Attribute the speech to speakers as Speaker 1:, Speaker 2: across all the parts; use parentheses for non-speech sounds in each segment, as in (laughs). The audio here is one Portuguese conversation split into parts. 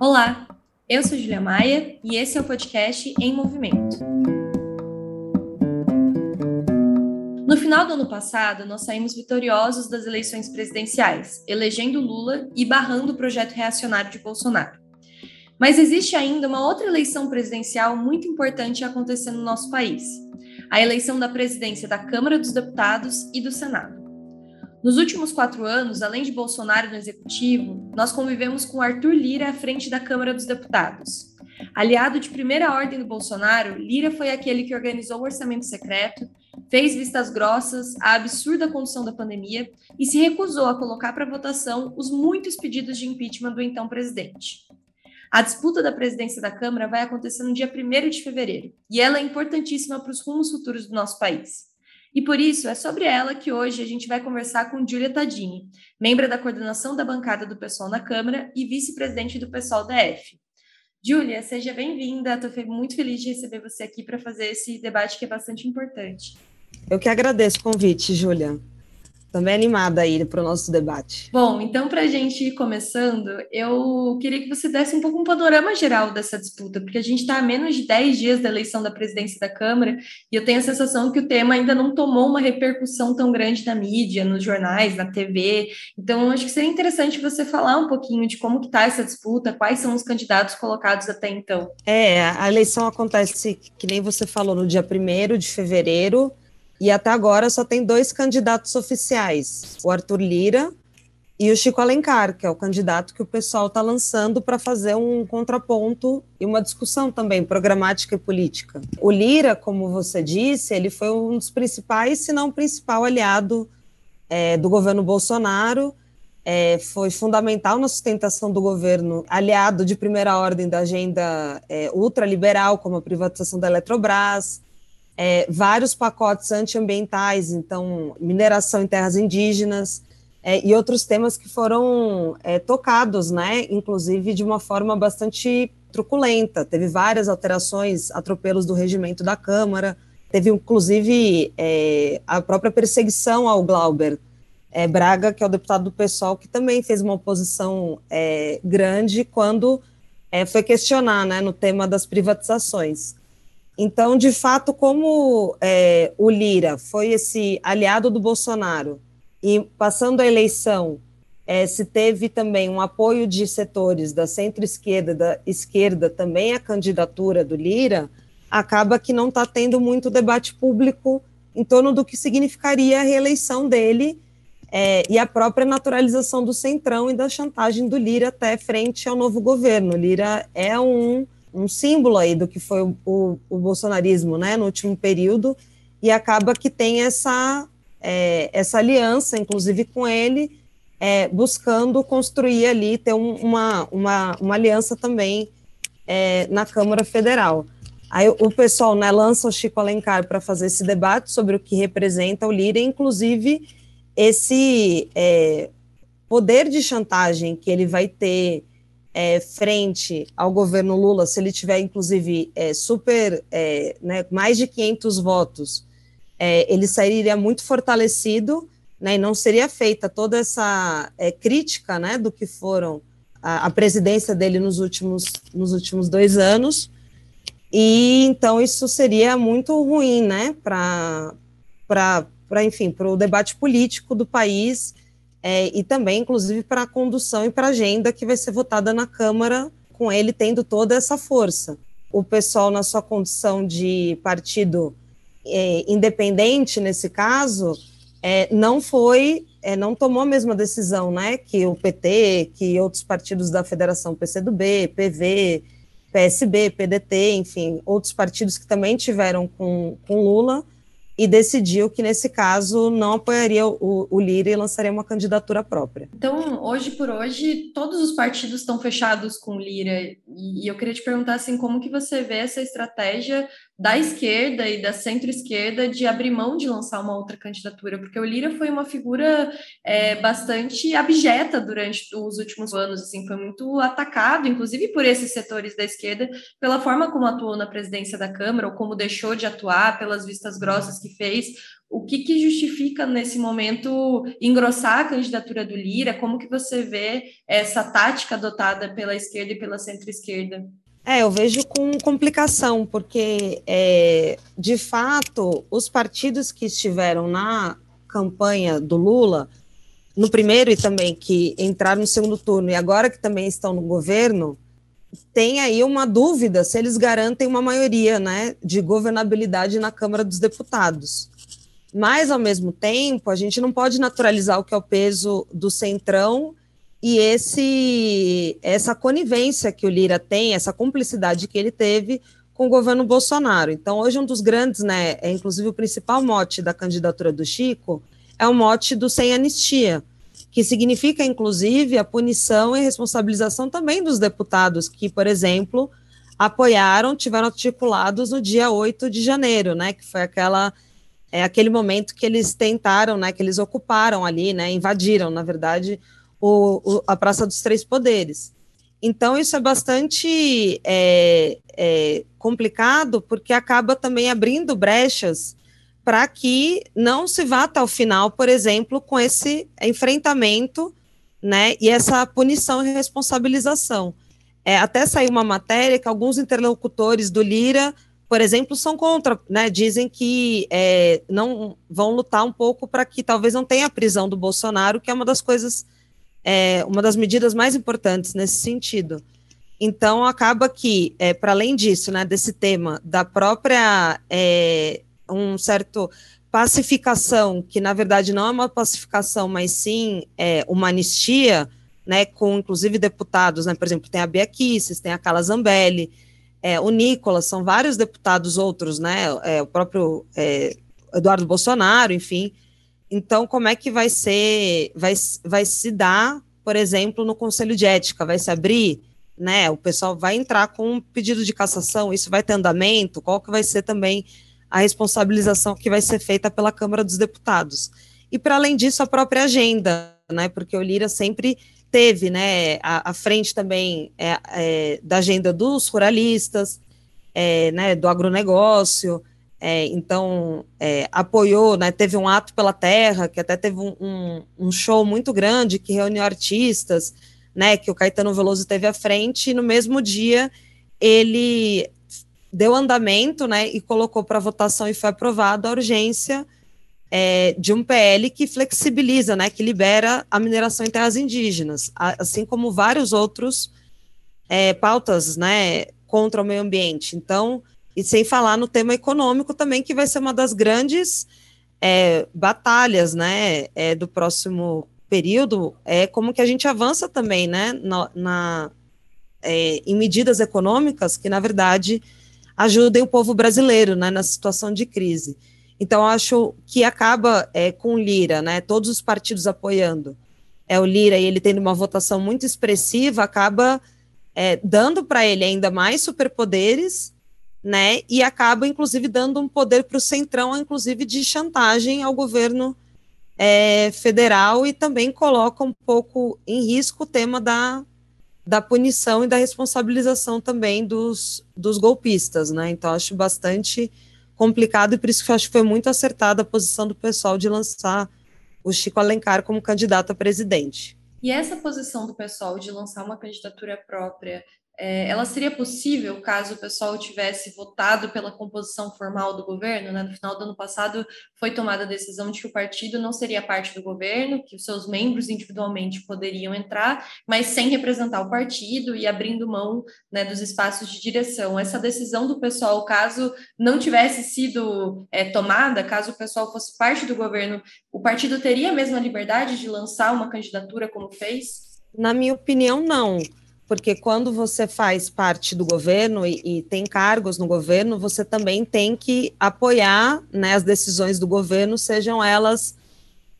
Speaker 1: Olá, eu sou Julia Maia e esse é o podcast Em Movimento. No final do ano passado, nós saímos vitoriosos das eleições presidenciais, elegendo Lula e barrando o projeto reacionário de Bolsonaro. Mas existe ainda uma outra eleição presidencial muito importante acontecendo no nosso país: a eleição da presidência da Câmara dos Deputados e do Senado. Nos últimos quatro anos, além de Bolsonaro no executivo, nós convivemos com Arthur Lira à frente da Câmara dos Deputados. Aliado de primeira ordem do Bolsonaro, Lira foi aquele que organizou o orçamento secreto, fez vistas grossas à absurda condução da pandemia e se recusou a colocar para votação os muitos pedidos de impeachment do então presidente. A disputa da presidência da Câmara vai acontecer no dia 1 de fevereiro, e ela é importantíssima para os rumos futuros do nosso país. E por isso é sobre ela que hoje a gente vai conversar com Júlia Tadini, membro da coordenação da bancada do PSOL na Câmara e vice-presidente do PSOL DF. Júlia, seja bem-vinda. Estou muito feliz de receber você aqui para fazer esse debate que é bastante importante.
Speaker 2: Eu que agradeço o convite, Júlia também animada aí para o nosso debate.
Speaker 1: Bom, então, para a gente ir começando, eu queria que você desse um pouco um panorama geral dessa disputa, porque a gente está a menos de 10 dias da eleição da presidência da Câmara, e eu tenho a sensação que o tema ainda não tomou uma repercussão tão grande na mídia, nos jornais, na TV. Então, acho que seria interessante você falar um pouquinho de como está essa disputa, quais são os candidatos colocados até então.
Speaker 2: É, a eleição acontece, que nem você falou, no dia 1 de fevereiro, e até agora só tem dois candidatos oficiais: o Arthur Lira e o Chico Alencar, que é o candidato que o pessoal está lançando para fazer um contraponto e uma discussão também programática e política. O Lira, como você disse, ele foi um dos principais, se não o principal aliado é, do governo Bolsonaro. É, foi fundamental na sustentação do governo, aliado de primeira ordem da agenda é, ultraliberal, como a privatização da Eletrobras, é, vários pacotes antiambientais, então mineração em terras indígenas é, e outros temas que foram é, tocados, né, inclusive de uma forma bastante truculenta. Teve várias alterações, atropelos do regimento da Câmara, teve inclusive é, a própria perseguição ao Glauber é, Braga, que é o deputado do PSOL, que também fez uma oposição é, grande quando foi questionar né, no tema das privatizações. Então, de fato, como é, o Lira foi esse aliado do Bolsonaro e passando a eleição é, se teve também um apoio de setores da centro-esquerda, da esquerda também a candidatura do Lira, acaba que não está tendo muito debate público em torno do que significaria a reeleição dele é, e a própria naturalização do centrão e da chantagem do Lira até frente ao novo governo. Lira é um um símbolo aí do que foi o, o, o bolsonarismo, né, no último período, e acaba que tem essa, é, essa aliança, inclusive com ele, é, buscando construir ali, ter um, uma, uma, uma aliança também é, na Câmara Federal. Aí o pessoal né, lança o Chico Alencar para fazer esse debate sobre o que representa o Lira, inclusive esse é, poder de chantagem que ele vai ter é, frente ao governo Lula, se ele tiver, inclusive, é, super, é, né, mais de 500 votos, é, ele sairia muito fortalecido, né, e não seria feita toda essa é, crítica, né, do que foram a, a, presidência dele nos últimos, nos últimos dois anos, e então isso seria muito ruim, né, para, enfim, para o debate político do país, é, e também, inclusive, para a condução e para a agenda que vai ser votada na Câmara, com ele tendo toda essa força. O pessoal, na sua condição de partido é, independente, nesse caso, é, não foi, é, não tomou a mesma decisão né, que o PT, que outros partidos da Federação PCdoB, PV, PSB, PDT, enfim, outros partidos que também tiveram com, com Lula, e decidiu que, nesse caso, não apoiaria o, o Lira e lançaria uma candidatura própria.
Speaker 1: Então, hoje por hoje, todos os partidos estão fechados com o Lira, e eu queria te perguntar, assim, como que você vê essa estratégia da esquerda e da centro-esquerda de abrir mão de lançar uma outra candidatura, porque o Lira foi uma figura é, bastante abjeta durante os últimos anos, assim, foi muito atacado, inclusive por esses setores da esquerda, pela forma como atuou na presidência da Câmara, ou como deixou de atuar, pelas vistas grossas que fez, o que, que justifica nesse momento engrossar a candidatura do Lira? Como que você vê essa tática adotada pela esquerda e pela centro-esquerda?
Speaker 2: É, eu vejo com complicação, porque, é, de fato, os partidos que estiveram na campanha do Lula, no primeiro e também que entraram no segundo turno, e agora que também estão no governo, tem aí uma dúvida se eles garantem uma maioria né, de governabilidade na Câmara dos Deputados. Mas, ao mesmo tempo, a gente não pode naturalizar o que é o peso do centrão e esse essa conivência que o Lira tem, essa cumplicidade que ele teve com o governo Bolsonaro. Então, hoje um dos grandes, né, é inclusive o principal mote da candidatura do Chico, é o mote do sem anistia, que significa inclusive a punição e responsabilização também dos deputados que, por exemplo, apoiaram, tiveram articulados no dia 8 de janeiro, né, que foi aquela é aquele momento que eles tentaram, né, que eles ocuparam ali, né, invadiram, na verdade, o, o, a Praça dos Três Poderes. Então, isso é bastante é, é, complicado, porque acaba também abrindo brechas para que não se vá até o final, por exemplo, com esse enfrentamento né, e essa punição e responsabilização. É, até saiu uma matéria que alguns interlocutores do Lira, por exemplo, são contra, né, dizem que é, não vão lutar um pouco para que talvez não tenha a prisão do Bolsonaro, que é uma das coisas é uma das medidas mais importantes nesse sentido. Então, acaba que, é, para além disso, né, desse tema da própria, é, um certo pacificação, que na verdade não é uma pacificação, mas sim é, uma anistia, né, com inclusive deputados, né, por exemplo, tem a Bia Kicis, tem a Carla Zambelli, é, o Nicolas, são vários deputados outros, né, é, o próprio é, Eduardo Bolsonaro, enfim, então, como é que vai ser, vai, vai se dar, por exemplo, no Conselho de Ética? Vai se abrir, né? O pessoal vai entrar com um pedido de cassação, isso vai ter andamento? Qual que vai ser também a responsabilização que vai ser feita pela Câmara dos Deputados? E, para além disso, a própria agenda, né? Porque o Lira sempre teve, né, à, frente também é, é, da agenda dos ruralistas, é, né, do agronegócio, é, então, é, apoiou, né, teve um ato pela terra, que até teve um, um, um, show muito grande, que reuniu artistas, né, que o Caetano Veloso teve à frente, e no mesmo dia ele deu andamento, né, e colocou para votação e foi aprovado a urgência é, de um PL que flexibiliza, né, que libera a mineração em terras indígenas, assim como vários outros é, pautas, né, contra o meio ambiente. Então, e sem falar no tema econômico também, que vai ser uma das grandes é, batalhas né, é, do próximo período, é como que a gente avança também né, na, na é, em medidas econômicas que, na verdade, ajudem o povo brasileiro né, na situação de crise. Então, acho que acaba é, com Lira, né, todos os partidos apoiando é o Lira e ele tendo uma votação muito expressiva, acaba é, dando para ele ainda mais superpoderes né? E acaba, inclusive, dando um poder para o centrão, inclusive, de chantagem ao governo é, federal e também coloca um pouco em risco o tema da, da punição e da responsabilização também dos, dos golpistas, né? Então, acho bastante complicado e por isso que eu acho que foi muito acertada a posição do pessoal de lançar o Chico Alencar como candidato a presidente.
Speaker 1: E essa posição do pessoal de lançar uma candidatura própria é, ela seria possível caso o pessoal tivesse votado pela composição formal do governo? Né? No final do ano passado foi tomada a decisão de que o partido não seria parte do governo, que os seus membros individualmente poderiam entrar, mas sem representar o partido e abrindo mão né, dos espaços de direção. Essa decisão do pessoal, caso não tivesse sido é, tomada, caso o pessoal fosse parte do governo, o partido teria a mesma liberdade de lançar uma candidatura como fez?
Speaker 2: Na minha opinião, não porque quando você faz parte do governo e, e, tem cargos no governo, você também tem que apoiar né, as decisões do governo, sejam elas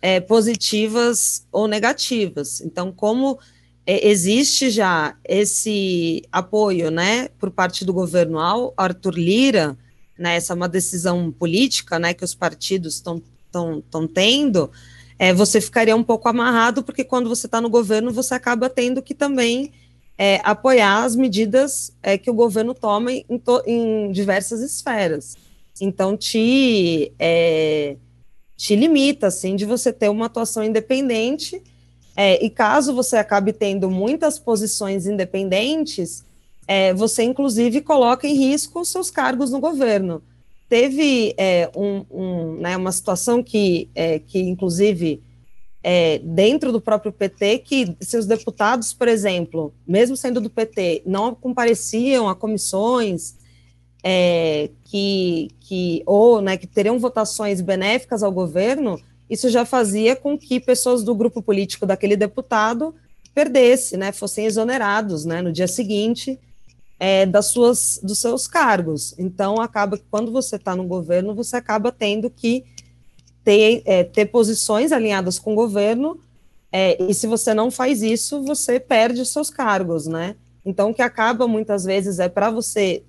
Speaker 2: é, positivas ou negativas. Então, como é, existe já esse apoio né, por parte do governo ao Arthur Lira, né, essa é uma decisão política né, que os partidos estão tendo, é, você ficaria um pouco amarrado, porque quando você está no governo, você acaba tendo que também é, apoiar as medidas é, que o governo toma em, em, diversas esferas. Então, te, é, te limita, assim, de você ter uma atuação independente. É, e caso você acabe tendo muitas posições independentes, é, você inclusive coloca em risco os seus cargos no governo. Teve é, um, um, né, uma situação que, que inclusive, é, dentro do próprio PT, que seus deputados, por exemplo, mesmo sendo do PT, não compareciam a comissões, é, que, que ou né, que teriam votações benéficas ao governo, isso já fazia com que pessoas do grupo político daquele deputado perdesse, né, fossem exonerados, né, no dia seguinte é, das suas, dos seus cargos. Então acaba que quando você está no governo, você acaba tendo que ter, é, ter posições alinhadas com o governo. É, e se você não faz isso, você perde os seus cargos, né? Então, o que acaba muitas vezes é para você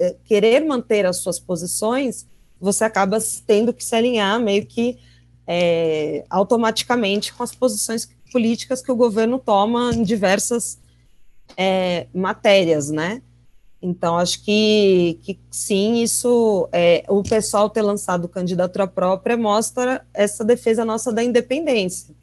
Speaker 2: é, querer manter as suas posições, você acaba tendo que se alinhar meio que é, automaticamente com as posições políticas que o governo toma em diversas é, matérias, né? Então, acho que, que sim, isso, é, o pessoal ter lançado candidatura própria mostra essa defesa nossa da independência.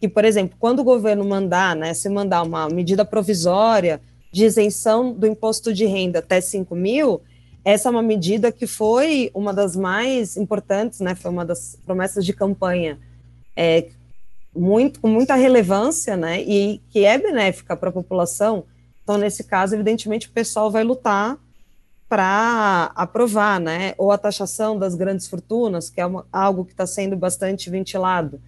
Speaker 2: Que, por exemplo, quando o governo mandar, né, se mandar uma medida provisória de isenção do imposto de renda até 5 mil, essa é uma medida que foi uma das mais importantes, né, foi uma das promessas de campanha é, muito, com muita relevância, né, e que é benéfica para a população. Então, nesse caso, evidentemente, o pessoal vai lutar para aprovar, né, ou a taxação das grandes fortunas, que é uma, algo que está sendo bastante ventilado.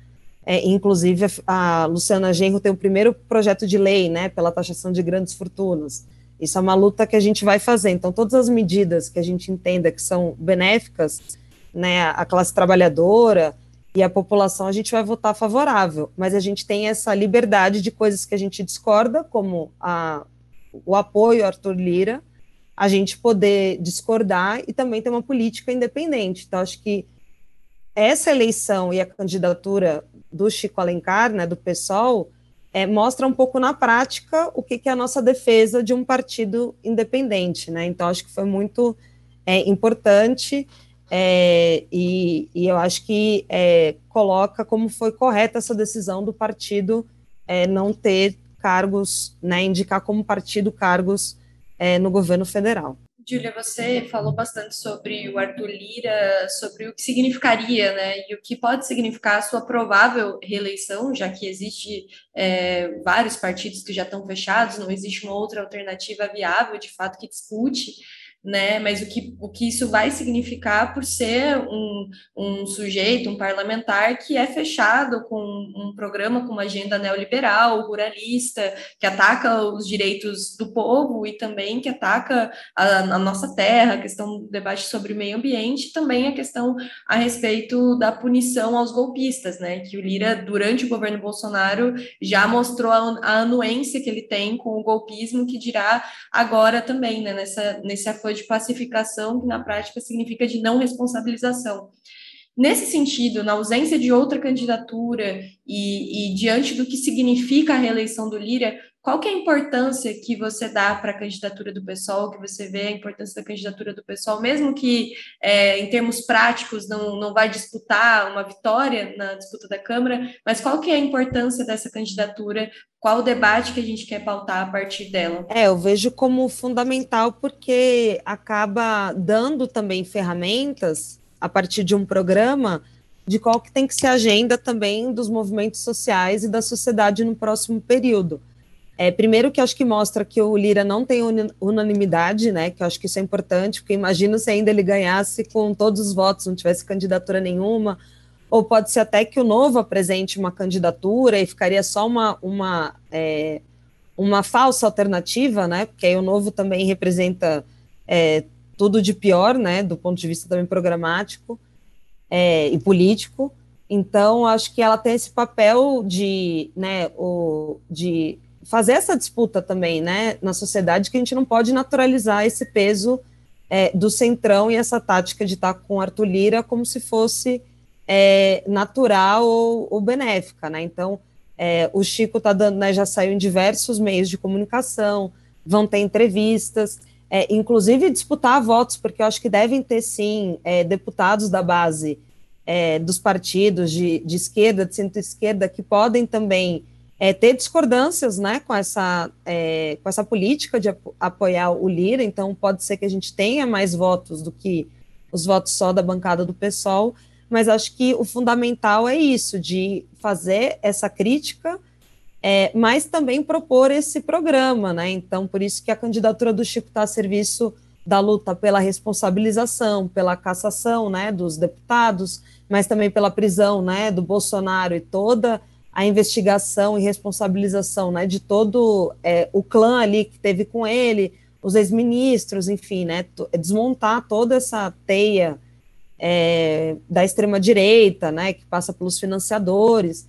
Speaker 2: É, inclusive, a Luciana Genro tem o primeiro projeto de lei, né, pela taxação de grandes fortunas. Isso é uma luta que a gente vai fazer. Então, todas as medidas que a gente entenda que são benéficas, né, a classe trabalhadora e a população, a gente vai votar favorável. Mas a gente tem essa liberdade de coisas que a gente discorda, como a, o apoio a Arthur Lira, a gente poder discordar e também ter uma política independente. Então, acho que essa eleição e a candidatura do Chico Alencar, né, do PSOL, é, mostra um pouco na prática o que, que, é a nossa defesa de um partido independente, né? Então acho que foi muito é, importante é, e, e, eu acho que é, coloca como foi correta essa decisão do partido é, não ter cargos, né, indicar como partido cargos é, no governo federal.
Speaker 1: Júlia, você falou bastante sobre o Arthur Lira, sobre o que significaria, né, e o que pode significar a sua provável reeleição, já que existe é, vários partidos que já estão fechados, não existe uma outra alternativa viável, de fato, que dispute né? Mas o que, o que isso vai significar por ser um, um sujeito, um parlamentar que é fechado com um programa com uma agenda neoliberal, ruralista, que ataca os direitos do povo e também que ataca a, a nossa terra, a questão do debate sobre o meio ambiente, também a questão a respeito da punição aos golpistas, né? Que o Lira, durante o governo Bolsonaro, já mostrou a, a anuência que ele tem com o golpismo, que dirá agora também, né? Nessa, nesse afã de pacificação, que na prática significa de não responsabilização. Nesse sentido, na ausência de outra candidatura e, e, diante do que significa a reeleição do Lira, qual que é a importância que você dá para a candidatura do pessoal, que você vê a importância da candidatura do pessoal, mesmo que é, em termos práticos não, não vai disputar uma vitória na disputa da Câmara, mas qual que é a importância dessa candidatura qual o debate que a gente quer pautar a partir dela?
Speaker 2: É, eu vejo como fundamental porque acaba dando também ferramentas a partir de um programa de qual que tem que ser a agenda também dos movimentos sociais e da sociedade no próximo período. É, primeiro que acho que mostra que o Lira não tem unanimidade, né? Que eu acho que isso é importante, porque imagino se ainda ele ganhasse com todos os votos, não tivesse candidatura nenhuma, ou pode ser até que o novo apresente uma candidatura e ficaria só uma, uma, é, uma falsa alternativa, né? Porque aí o novo também representa é, tudo de pior, né? Do ponto de vista também programático é, e político. Então, acho que ela tem esse papel de, né, o, de fazer essa disputa também, né, na sociedade, que a gente não pode naturalizar esse peso é, do centrão e essa tática de estar com Arthur Lira como se fosse é, natural ou, ou, benéfica, né? Então, é, o Chico tá dando, né, já saiu em diversos meios de comunicação, vão ter entrevistas, é, inclusive disputar votos, porque eu acho que devem ter sim é, deputados da base é, dos partidos de, de esquerda, de centro-esquerda, que podem também é, ter discordâncias né, com, essa, é, com essa política de apoiar o Lira, então pode ser que a gente tenha mais votos do que os votos só da bancada do PSOL, mas acho que o fundamental é isso, de fazer essa crítica, é, mas também propor esse programa, né? Então, por isso que a candidatura do Chico está a serviço da luta pela responsabilização, pela cassação né, dos deputados, mas também pela prisão né, do Bolsonaro e toda a investigação e responsabilização né, de todo é, o clã ali que teve com ele, os ex-ministros, enfim, né, desmontar toda essa teia é, da extrema-direita, né, que passa pelos financiadores,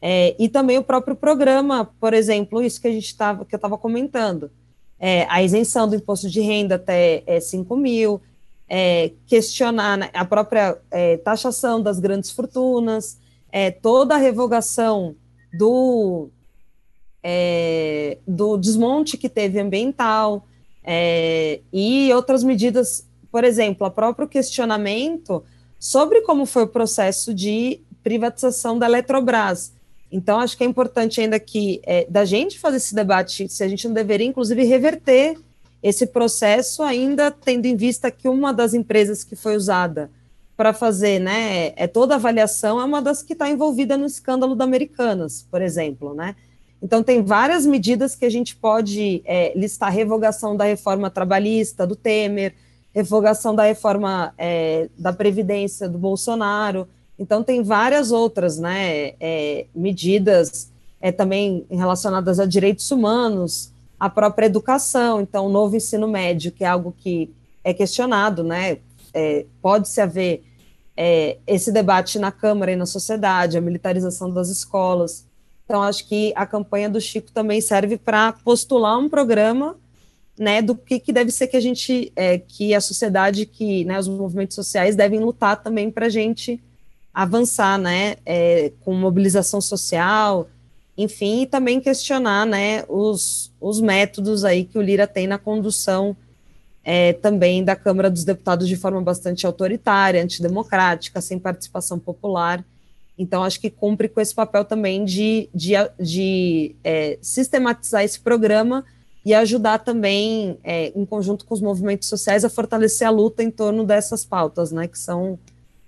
Speaker 2: é, e também o próprio programa, por exemplo, isso que a gente estava, que eu estava comentando, é, a isenção do imposto de renda até é, 5 mil, é, questionar né, a própria é, taxação das grandes fortunas, é, toda a revogação do, é, do desmonte que teve ambiental é, e outras medidas, por exemplo, o próprio questionamento sobre como foi o processo de privatização da Eletrobras. Então, acho que é importante ainda que é, da gente fazer esse debate, se a gente não deveria, inclusive, reverter esse processo, ainda tendo em vista que uma das empresas que foi usada para fazer né, é, toda avaliação é uma das que está envolvida no escândalo da Americanas, por exemplo, né? Então, tem várias medidas que a gente pode é, listar: revogação da reforma trabalhista do Temer, revogação da reforma é, da Previdência do Bolsonaro. Então, tem várias outras né, é, medidas é, também relacionadas a direitos humanos, a própria educação. Então, o novo ensino médio, que é algo que é questionado, né? É, Pode-se haver é, esse debate na Câmara e na sociedade, a militarização das escolas. Então, acho que a campanha do Chico também serve para postular um programa né, do que, que deve ser que a gente, é, que a sociedade, que né, os movimentos sociais devem lutar também para a gente avançar, né, é, com mobilização social, enfim, e também questionar, né, os, os métodos aí que o Lira tem na condução é, também da Câmara dos Deputados de forma bastante autoritária, antidemocrática, sem participação popular. Então, acho que cumpre com esse papel também de, de, de é, sistematizar esse programa e ajudar também, é, em conjunto com os movimentos sociais, a fortalecer a luta em torno dessas pautas, né, que são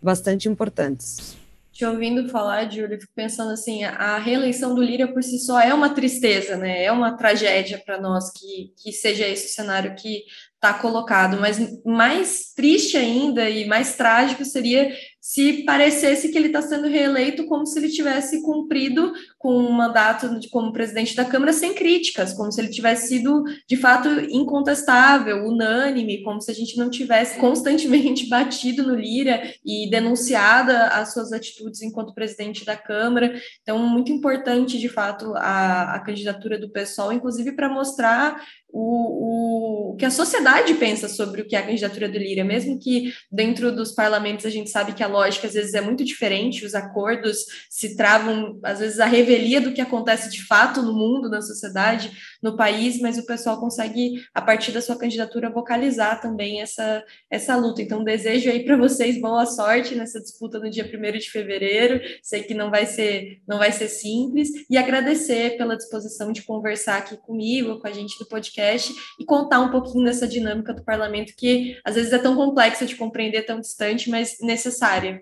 Speaker 2: bastante importantes.
Speaker 1: Te ouvindo falar, Júlia, fico pensando assim, a reeleição do Lira por si só é uma tristeza, né? É uma tragédia para nós que, que seja esse o cenário que está colocado, mas mais triste ainda e mais trágico seria se parecesse que ele está sendo reeleito como se ele tivesse cumprido com um mandato de, como presidente da Câmara sem críticas, como se ele tivesse sido de fato incontestável, unânime, como se a gente não tivesse constantemente (laughs) batido no Lira e denunciado as suas atitudes enquanto presidente da Câmara. Então, muito importante de fato a, a candidatura do PSOL, inclusive para mostrar o, o, que a sociedade pensa sobre o que é a candidatura do Lira, mesmo que dentro dos parlamentos a gente sabe que a lógica às vezes é muito diferente, os acordos se travam, às vezes, a revelia do que acontece de fato no mundo, na sociedade, no país, mas o pessoal consegue, a partir da sua candidatura, vocalizar também essa, essa luta. Então, desejo aí para vocês boa sorte nessa disputa no dia 1 de fevereiro. Sei que não vai ser, não vai ser simples, e agradecer pela disposição de conversar aqui comigo, com a gente do podcast, e contar um pouquinho dessa dinâmica do parlamento que às vezes é tão complexa de compreender, tão distante, mas necessária.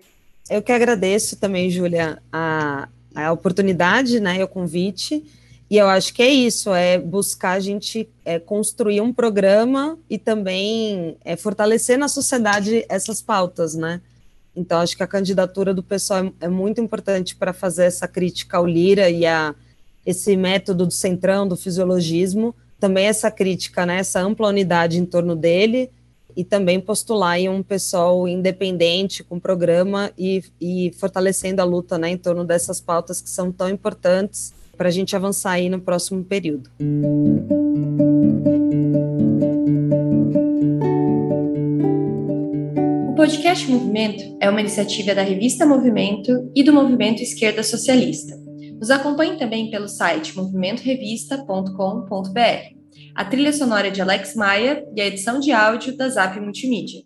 Speaker 2: Eu que agradeço também, Júlia, a, a oportunidade, né, o convite. E eu acho que é isso, é buscar a gente é, construir um programa e também é, fortalecer na sociedade essas pautas, né? Então, acho que a candidatura do pessoal é, é muito importante para fazer essa crítica ao Lira e a esse método do centrão, do fisiologismo, também essa crítica, né, essa ampla unidade em torno dele, e também postular em um pessoal independente, com programa e, e fortalecendo a luta né, em torno dessas pautas que são tão importantes para a gente avançar aí no próximo período.
Speaker 1: O podcast Movimento é uma iniciativa da revista Movimento e do Movimento Esquerda Socialista. Nos acompanhe também pelo site movimentorevista.com.br. A trilha sonora é de Alex Maia e a edição de áudio da Zap Multimídia.